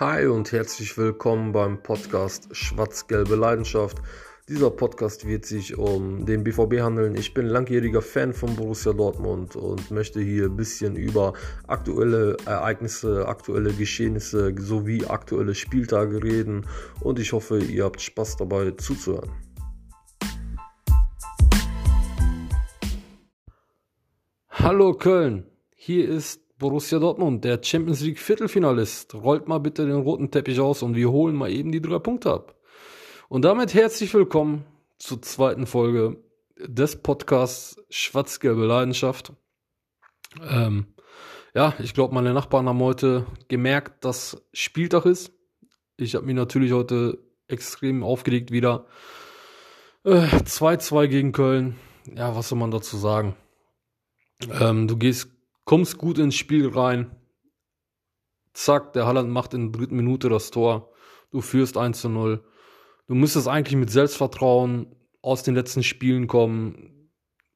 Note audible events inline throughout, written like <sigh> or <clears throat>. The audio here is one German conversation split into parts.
Hi und herzlich willkommen beim Podcast Schwarz-Gelbe Leidenschaft. Dieser Podcast wird sich um den BVB handeln. Ich bin langjähriger Fan von Borussia Dortmund und möchte hier ein bisschen über aktuelle Ereignisse, aktuelle Geschehnisse sowie aktuelle Spieltage reden und ich hoffe, ihr habt Spaß dabei zuzuhören. Hallo Köln, hier ist Borussia Dortmund, der Champions League Viertelfinalist. Rollt mal bitte den roten Teppich aus und wir holen mal eben die drei Punkte ab. Und damit herzlich willkommen zur zweiten Folge des Podcasts Schwarz-Gelbe Leidenschaft. Ähm, ja, ich glaube, meine Nachbarn haben heute gemerkt, dass Spieltag ist. Ich habe mich natürlich heute extrem aufgeregt wieder. 2-2 äh, gegen Köln. Ja, was soll man dazu sagen? Ähm, du gehst kommst gut ins Spiel rein. Zack, der Halland macht in der dritten Minute das Tor. Du führst 1 zu 0. Du müsstest eigentlich mit Selbstvertrauen aus den letzten Spielen kommen.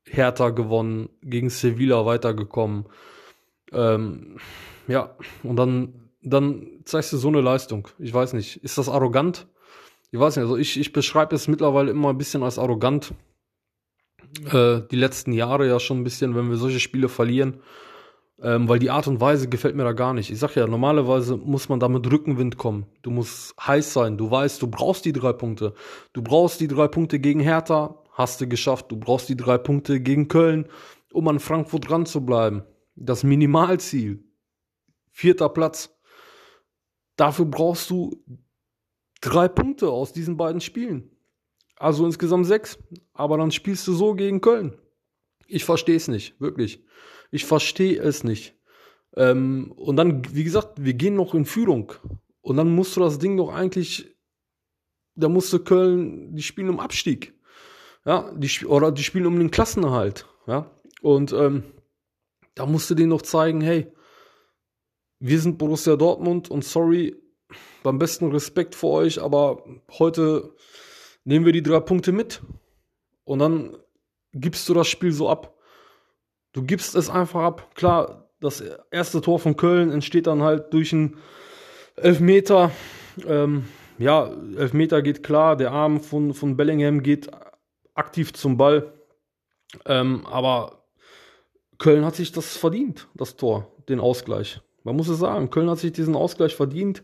Hertha gewonnen, gegen Sevilla weitergekommen. Ähm, ja, und dann, dann zeigst du so eine Leistung. Ich weiß nicht, ist das arrogant? Ich weiß nicht, also ich, ich beschreibe es mittlerweile immer ein bisschen als arrogant. Äh, die letzten Jahre ja schon ein bisschen, wenn wir solche Spiele verlieren. Ähm, weil die Art und Weise gefällt mir da gar nicht. Ich sag ja, normalerweise muss man da mit Rückenwind kommen. Du musst heiß sein. Du weißt, du brauchst die drei Punkte. Du brauchst die drei Punkte gegen Hertha. Hast du geschafft. Du brauchst die drei Punkte gegen Köln, um an Frankfurt dran zu bleiben. Das Minimalziel. Vierter Platz. Dafür brauchst du drei Punkte aus diesen beiden Spielen. Also insgesamt sechs. Aber dann spielst du so gegen Köln. Ich verstehe es nicht, wirklich. Ich verstehe es nicht. Ähm, und dann, wie gesagt, wir gehen noch in Führung. Und dann musst du das Ding doch eigentlich, da musste Köln, die spielen um Abstieg. Ja, die, oder die spielen um den Klassenerhalt. Ja, und ähm, da musst du denen noch zeigen, hey, wir sind Borussia Dortmund und sorry, beim besten Respekt vor euch, aber heute nehmen wir die drei Punkte mit. Und dann gibst du das Spiel so ab. Du gibst es einfach ab. Klar, das erste Tor von Köln entsteht dann halt durch einen Elfmeter. Ähm, ja, Elfmeter geht klar. Der Arm von, von Bellingham geht aktiv zum Ball. Ähm, aber Köln hat sich das verdient, das Tor, den Ausgleich. Man muss es sagen, Köln hat sich diesen Ausgleich verdient.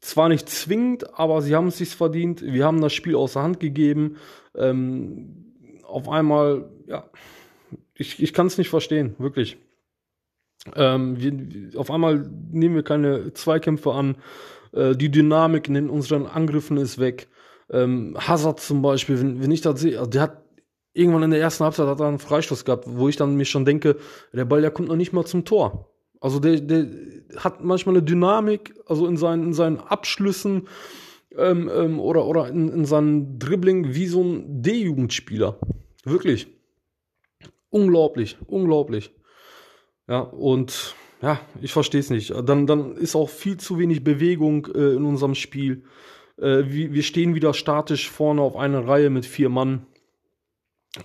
Zwar nicht zwingend, aber sie haben es sich verdient. Wir haben das Spiel außer Hand gegeben. Ähm, auf einmal, ja, ich, ich kann es nicht verstehen, wirklich. Ähm, wir, auf einmal nehmen wir keine Zweikämpfe an. Äh, die Dynamik in unseren Angriffen ist weg. Ähm, Hazard zum Beispiel, wenn, wenn ich das sehe, also der hat irgendwann in der ersten Halbzeit hat er einen Freistoß gehabt, wo ich dann mir schon denke, der Ball, der kommt noch nicht mal zum Tor. Also der, der hat manchmal eine Dynamik, also in seinen, in seinen Abschlüssen ähm, ähm, oder, oder in, in seinem Dribbling wie so ein D-Jugendspieler. Wirklich. Unglaublich, unglaublich. Ja, und ja, ich verstehe es nicht. Dann, dann ist auch viel zu wenig Bewegung äh, in unserem Spiel. Äh, wir, wir stehen wieder statisch vorne auf einer Reihe mit vier Mann.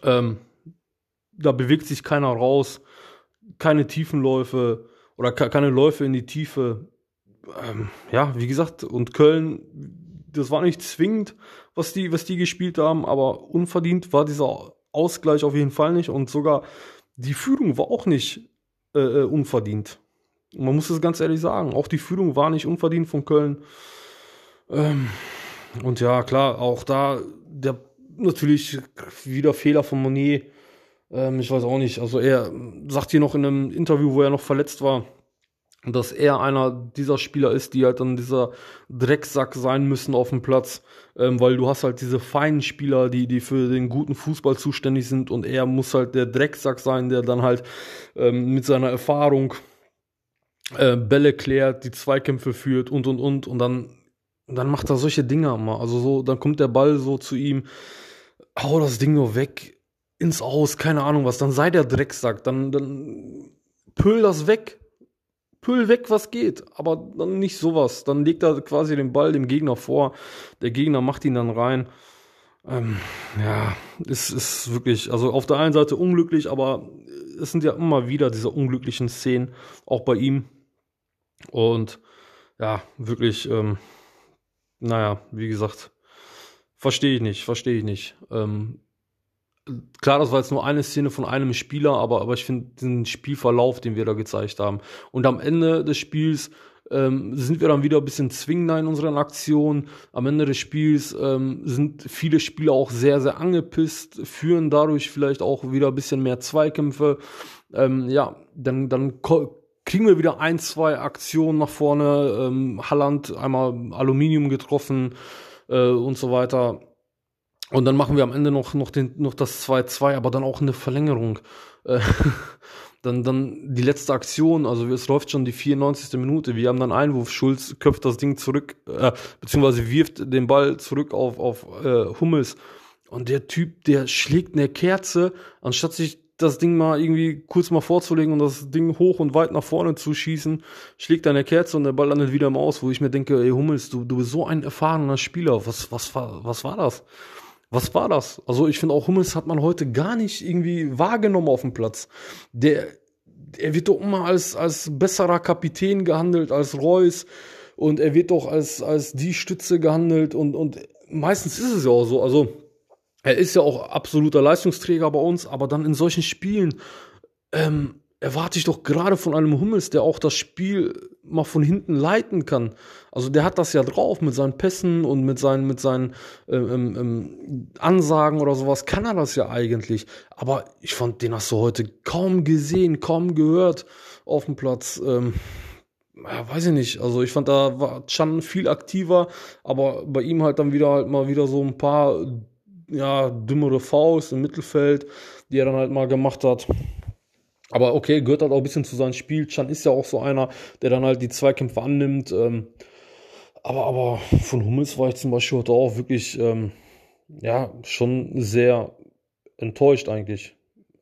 Ähm, da bewegt sich keiner raus. Keine Tiefenläufe oder keine Läufe in die Tiefe. Ähm, ja, wie gesagt, und Köln, das war nicht zwingend, was die, was die gespielt haben, aber unverdient war dieser Ausgleich auf jeden Fall nicht und sogar die Führung war auch nicht äh, äh, unverdient. Man muss es ganz ehrlich sagen, auch die Führung war nicht unverdient von Köln. Ähm, und ja, klar, auch da der natürlich wieder Fehler von Monet. Ähm, ich weiß auch nicht. Also er sagt hier noch in einem Interview, wo er noch verletzt war, dass er einer dieser Spieler ist, die halt dann dieser Drecksack sein müssen auf dem Platz, ähm, weil du hast halt diese feinen Spieler, die, die für den guten Fußball zuständig sind und er muss halt der Drecksack sein, der dann halt ähm, mit seiner Erfahrung äh, Bälle klärt, die Zweikämpfe führt und und und. Und dann, dann macht er solche Dinge immer. Also so, dann kommt der Ball so zu ihm, hau das Ding nur weg, ins Aus, keine Ahnung was, dann sei der Drecksack, dann, dann pöl das weg Püll weg, was geht. Aber dann nicht sowas. Dann legt er quasi den Ball dem Gegner vor. Der Gegner macht ihn dann rein. Ähm, ja, es ist wirklich, also auf der einen Seite unglücklich, aber es sind ja immer wieder diese unglücklichen Szenen, auch bei ihm. Und ja, wirklich, ähm, naja, wie gesagt, verstehe ich nicht, verstehe ich nicht. Ähm, klar, das war jetzt nur eine Szene von einem Spieler, aber, aber ich finde den Spielverlauf, den wir da gezeigt haben. Und am Ende des Spiels ähm, sind wir dann wieder ein bisschen zwingender in unseren Aktionen. Am Ende des Spiels ähm, sind viele Spieler auch sehr, sehr angepisst, führen dadurch vielleicht auch wieder ein bisschen mehr Zweikämpfe. Ähm, ja, dann, dann kriegen wir wieder ein, zwei Aktionen nach vorne. Ähm, Halland einmal Aluminium getroffen äh, und so weiter. Und dann machen wir am Ende noch, noch, den, noch das 2-2, aber dann auch eine Verlängerung. Äh, <laughs> dann, dann die letzte Aktion, also es läuft schon die 94. Minute. Wir haben dann Einwurf, Schulz köpft das Ding zurück, äh, beziehungsweise wirft den Ball zurück auf, auf äh, Hummels. Und der Typ, der schlägt eine Kerze, anstatt sich das Ding mal irgendwie kurz mal vorzulegen und das Ding hoch und weit nach vorne zu schießen, schlägt eine Kerze und der Ball landet wieder im Aus, wo ich mir denke, ey Hummels, du, du bist so ein erfahrener Spieler. Was, was, was war das? Was war das? Also ich finde auch Hummels hat man heute gar nicht irgendwie wahrgenommen auf dem Platz. Der, er wird doch immer als, als besserer Kapitän gehandelt als Reus und er wird doch als, als die Stütze gehandelt und, und meistens ist es ja auch so. Also er ist ja auch absoluter Leistungsträger bei uns, aber dann in solchen Spielen ähm, erwarte ich doch gerade von einem Hummels, der auch das Spiel mal von hinten leiten kann. Also der hat das ja drauf mit seinen Pässen und mit seinen, mit seinen ähm, ähm, ähm, Ansagen oder sowas, kann er das ja eigentlich. Aber ich fand, den hast du heute kaum gesehen, kaum gehört auf dem Platz. Ähm, ja, weiß ich nicht. Also ich fand, da war Chan viel aktiver, aber bei ihm halt dann wieder halt mal wieder so ein paar ja, dümmere Faust im Mittelfeld, die er dann halt mal gemacht hat. Aber okay, gehört halt auch ein bisschen zu seinem Spiel. Chan ist ja auch so einer, der dann halt die Zweikämpfe annimmt. Ähm, aber, aber von Hummels war ich zum Beispiel heute auch wirklich, ähm, ja, schon sehr enttäuscht eigentlich.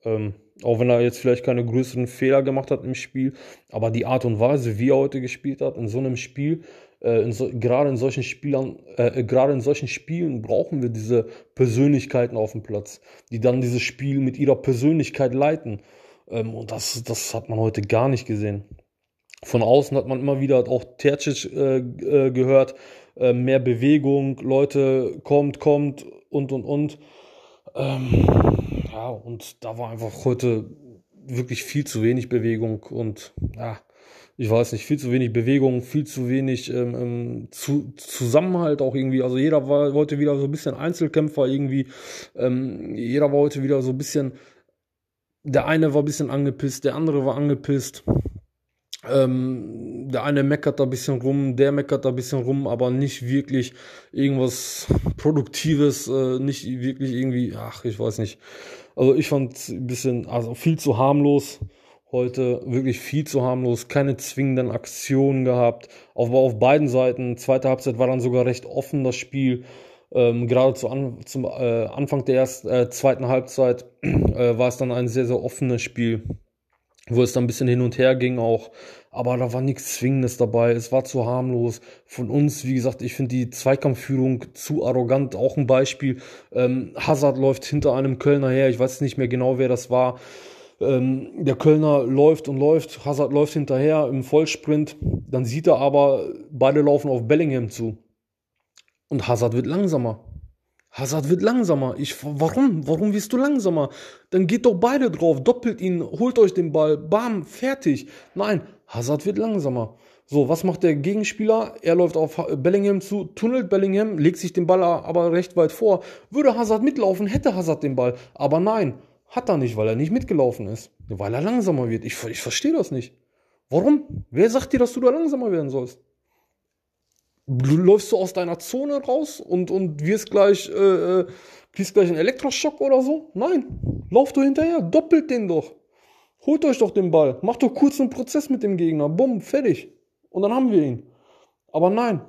Ähm, auch wenn er jetzt vielleicht keine größeren Fehler gemacht hat im Spiel. Aber die Art und Weise, wie er heute gespielt hat, in so einem Spiel, äh, in so, gerade in solchen Spielern, äh, gerade in solchen Spielen brauchen wir diese Persönlichkeiten auf dem Platz, die dann dieses Spiel mit ihrer Persönlichkeit leiten. Ähm, und das, das hat man heute gar nicht gesehen. Von außen hat man immer wieder auch Tercic äh, äh, gehört, äh, mehr Bewegung, Leute, kommt, kommt und und und. Ähm, ja, und da war einfach heute wirklich viel zu wenig Bewegung und ja, ich weiß nicht, viel zu wenig Bewegung, viel zu wenig ähm, ähm zu, Zusammenhalt auch irgendwie. Also jeder war heute wieder so ein bisschen Einzelkämpfer irgendwie. Ähm, jeder war heute wieder so ein bisschen der eine war ein bisschen angepisst, der andere war angepisst. Ähm, der eine meckert da ein bisschen rum, der meckert da ein bisschen rum, aber nicht wirklich irgendwas Produktives, äh, nicht wirklich irgendwie, ach, ich weiß nicht. Also ich fand ein bisschen, also viel zu harmlos heute, wirklich viel zu harmlos, keine zwingenden Aktionen gehabt, aber auf beiden Seiten. Zweite Halbzeit war dann sogar recht offen, das Spiel. Ähm, gerade zu an, zum äh, Anfang der ersten, äh, zweiten Halbzeit äh, war es dann ein sehr, sehr offenes Spiel, wo es dann ein bisschen hin und her ging auch. Aber da war nichts Zwingendes dabei. Es war zu harmlos. Von uns, wie gesagt, ich finde die Zweikampfführung zu arrogant. Auch ein Beispiel. Ähm, Hazard läuft hinter einem Kölner her. Ich weiß nicht mehr genau, wer das war. Ähm, der Kölner läuft und läuft. Hazard läuft hinterher im Vollsprint. Dann sieht er aber, beide laufen auf Bellingham zu. Und Hazard wird langsamer. Hazard wird langsamer. Ich, warum? Warum wirst du langsamer? Dann geht doch beide drauf, doppelt ihn, holt euch den Ball, bam, fertig. Nein, Hazard wird langsamer. So, was macht der Gegenspieler? Er läuft auf Bellingham zu, tunnelt Bellingham, legt sich den Ball aber recht weit vor. Würde Hazard mitlaufen, hätte Hazard den Ball. Aber nein, hat er nicht, weil er nicht mitgelaufen ist. Weil er langsamer wird. Ich, ich verstehe das nicht. Warum? Wer sagt dir, dass du da langsamer werden sollst? Läufst du aus deiner Zone raus und, und wirst gleich, äh, äh, kriegst gleich einen Elektroschock oder so? Nein. Lauf du hinterher, doppelt den doch. Holt euch doch den Ball. Macht doch kurz einen Prozess mit dem Gegner. Bumm, fertig. Und dann haben wir ihn. Aber nein.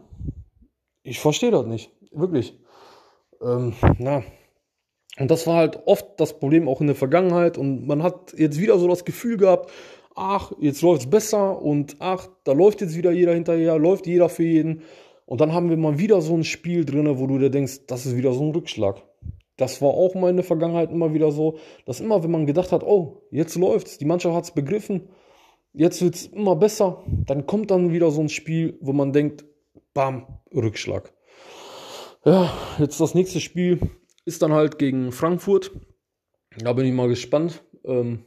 Ich verstehe das nicht. Wirklich. Ähm, na. Und das war halt oft das Problem auch in der Vergangenheit. Und man hat jetzt wieder so das Gefühl gehabt, ach, jetzt läuft es besser und ach, da läuft jetzt wieder jeder hinterher, läuft jeder für jeden. Und dann haben wir mal wieder so ein Spiel drin, wo du dir denkst, das ist wieder so ein Rückschlag. Das war auch mal in der Vergangenheit immer wieder so, dass immer, wenn man gedacht hat, oh, jetzt läuft's, die Mannschaft hat's begriffen, Jetzt wird es immer besser. Dann kommt dann wieder so ein Spiel, wo man denkt, bam, Rückschlag. Ja, jetzt das nächste Spiel ist dann halt gegen Frankfurt. Da bin ich mal gespannt. Ähm,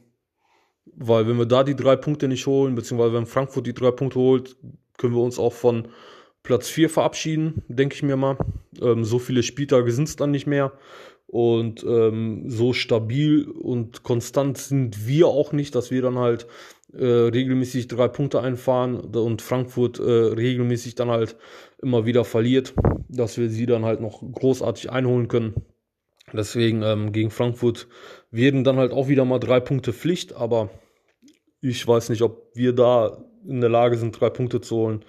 weil wenn wir da die drei Punkte nicht holen, beziehungsweise wenn Frankfurt die drei Punkte holt, können wir uns auch von Platz 4 verabschieden, denke ich mir mal. Ähm, so viele Spieltage sind es dann nicht mehr. Und ähm, so stabil und konstant sind wir auch nicht, dass wir dann halt äh, regelmäßig drei Punkte einfahren und Frankfurt äh, regelmäßig dann halt immer wieder verliert, dass wir sie dann halt noch großartig einholen können. Deswegen ähm, gegen Frankfurt werden dann halt auch wieder mal drei Punkte Pflicht, aber ich weiß nicht, ob wir da in der Lage sind, drei Punkte zu holen.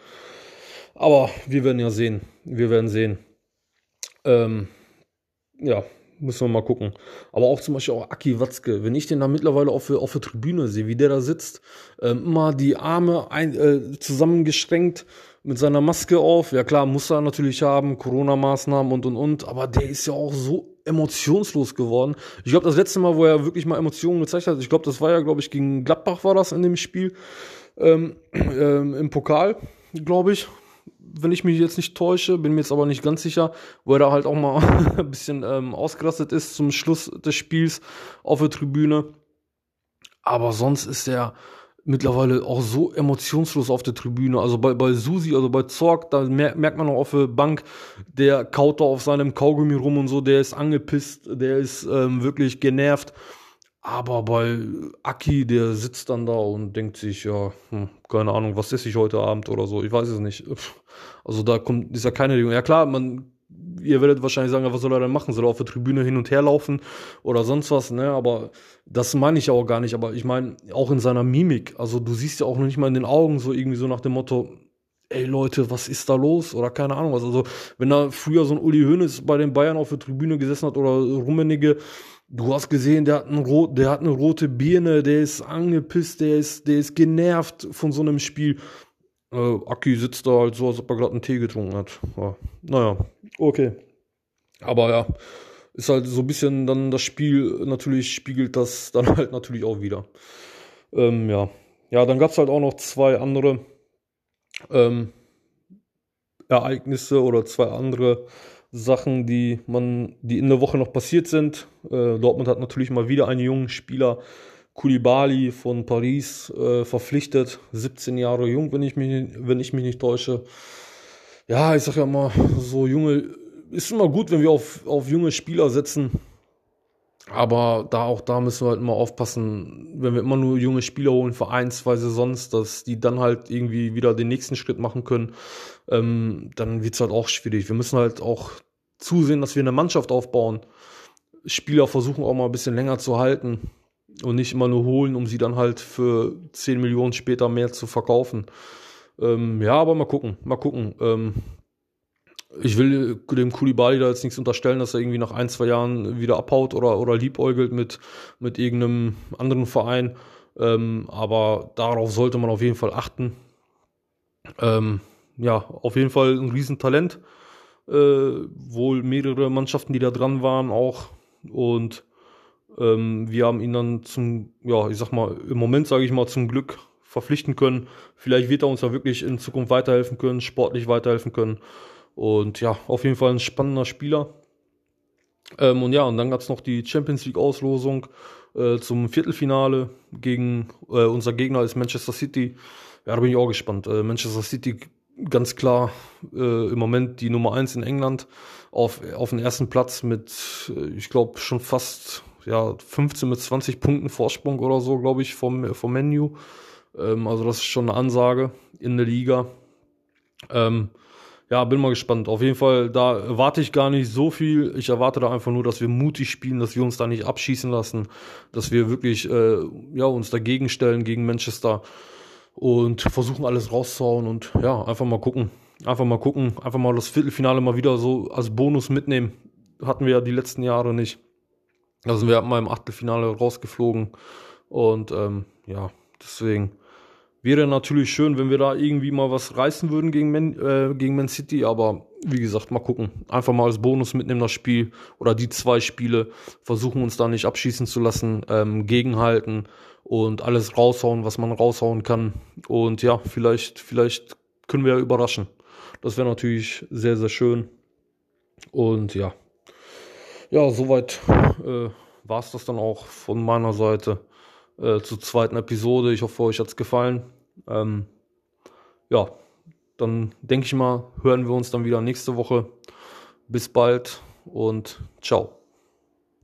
Aber wir werden ja sehen. Wir werden sehen. Ähm, ja, Müssen wir mal gucken. Aber auch zum Beispiel auch Aki Watzke. Wenn ich den da mittlerweile auf, auf der Tribüne sehe, wie der da sitzt, ähm, immer die Arme ein, äh, zusammengestrengt mit seiner Maske auf. Ja klar, muss er natürlich haben, Corona-Maßnahmen und und und. Aber der ist ja auch so emotionslos geworden. Ich glaube, das letzte Mal, wo er wirklich mal Emotionen gezeigt hat, ich glaube, das war ja, glaube ich, gegen Gladbach war das in dem Spiel. Ähm, <clears throat> ähm, Im Pokal, glaube ich wenn ich mich jetzt nicht täusche, bin mir jetzt aber nicht ganz sicher, wo er da halt auch mal <laughs> ein bisschen ähm, ausgerastet ist zum Schluss des Spiels auf der Tribüne. Aber sonst ist er mittlerweile auch so emotionslos auf der Tribüne. Also bei, bei Susi, also bei Zorg, da mer merkt man noch auf der Bank, der kaut da auf seinem Kaugummi rum und so, der ist angepisst, der ist ähm, wirklich genervt. Aber bei Aki, der sitzt dann da und denkt sich, ja, hm, keine Ahnung, was esse ich heute Abend oder so, ich weiß es nicht. Also da kommt, ist ja keine Regung. Ja klar, man, ihr werdet wahrscheinlich sagen, was soll er denn machen? Soll er auf der Tribüne hin und her laufen oder sonst was, ne? Aber das meine ich auch gar nicht. Aber ich meine, auch in seiner Mimik, also du siehst ja auch noch nicht mal in den Augen so irgendwie so nach dem Motto, ey Leute, was ist da los? Oder keine Ahnung was. Also, wenn da früher so ein Uli Hoeneß bei den Bayern auf der Tribüne gesessen hat oder Rummenigge, Du hast gesehen, der hat, ein rot, der hat eine rote Birne, der ist angepisst, der ist, der ist genervt von so einem Spiel. Äh, Aki sitzt da halt so, als ob er gerade einen Tee getrunken hat. Ja. Naja, okay. Aber ja, ist halt so ein bisschen dann das Spiel, natürlich spiegelt das dann <laughs> halt natürlich auch wieder. Ähm, ja. ja, dann gab es halt auch noch zwei andere ähm, Ereignisse oder zwei andere Sachen, die man, die in der Woche noch passiert sind. Äh, Dortmund hat natürlich mal wieder einen jungen Spieler, Koulibaly von Paris, äh, verpflichtet. 17 Jahre jung, wenn ich mich, wenn ich mich nicht täusche. Ja, ich sag ja mal, so junge, ist immer gut, wenn wir auf, auf junge Spieler setzen. Aber da auch da müssen wir halt immer aufpassen, wenn wir immer nur junge Spieler holen für ein, zwei Saisons, dass die dann halt irgendwie wieder den nächsten Schritt machen können, ähm, dann wird's halt auch schwierig. Wir müssen halt auch zusehen, dass wir eine Mannschaft aufbauen. Spieler versuchen auch mal ein bisschen länger zu halten und nicht immer nur holen, um sie dann halt für 10 Millionen später mehr zu verkaufen. Ähm, ja, aber mal gucken, mal gucken. Ähm, ich will dem Kulibali da jetzt nichts unterstellen, dass er irgendwie nach ein, zwei Jahren wieder abhaut oder, oder liebäugelt mit, mit irgendeinem anderen Verein. Ähm, aber darauf sollte man auf jeden Fall achten. Ähm, ja, auf jeden Fall ein Riesentalent. Äh, wohl mehrere Mannschaften, die da dran waren, auch. Und ähm, wir haben ihn dann zum, ja, ich sag mal, im Moment sage ich mal zum Glück verpflichten können. Vielleicht wird er uns ja wirklich in Zukunft weiterhelfen können, sportlich weiterhelfen können. Und ja, auf jeden Fall ein spannender Spieler. Ähm, und ja, und dann gab es noch die Champions League-Auslosung äh, zum Viertelfinale gegen äh, unser Gegner ist Manchester City. Ja, da bin ich auch gespannt. Äh, Manchester City ganz klar äh, im Moment die Nummer eins in England auf, auf den ersten Platz mit, äh, ich glaube, schon fast ja, 15 mit 20 Punkten Vorsprung oder so, glaube ich, vom, vom Menu. Ähm, also das ist schon eine Ansage in der Liga. Ähm, ja, bin mal gespannt. Auf jeden Fall, da erwarte ich gar nicht so viel. Ich erwarte da einfach nur, dass wir mutig spielen, dass wir uns da nicht abschießen lassen, dass wir wirklich äh, ja, uns dagegen stellen gegen Manchester und versuchen alles rauszuhauen und ja, einfach mal gucken. Einfach mal gucken, einfach mal das Viertelfinale mal wieder so als Bonus mitnehmen. Hatten wir ja die letzten Jahre nicht. Sind wir mal im Achtelfinale rausgeflogen und ähm, ja, deswegen Wäre natürlich schön, wenn wir da irgendwie mal was reißen würden gegen Man, äh, gegen Man City, aber wie gesagt, mal gucken. Einfach mal als Bonus mitnehmen das Spiel oder die zwei Spiele, versuchen uns da nicht abschießen zu lassen, ähm, gegenhalten und alles raushauen, was man raushauen kann. Und ja, vielleicht, vielleicht können wir ja überraschen. Das wäre natürlich sehr, sehr schön. Und ja, ja, soweit äh, war es das dann auch von meiner Seite äh, zur zweiten Episode. Ich hoffe, euch hat es gefallen. Ähm, ja, dann denke ich mal, hören wir uns dann wieder nächste Woche. Bis bald und ciao.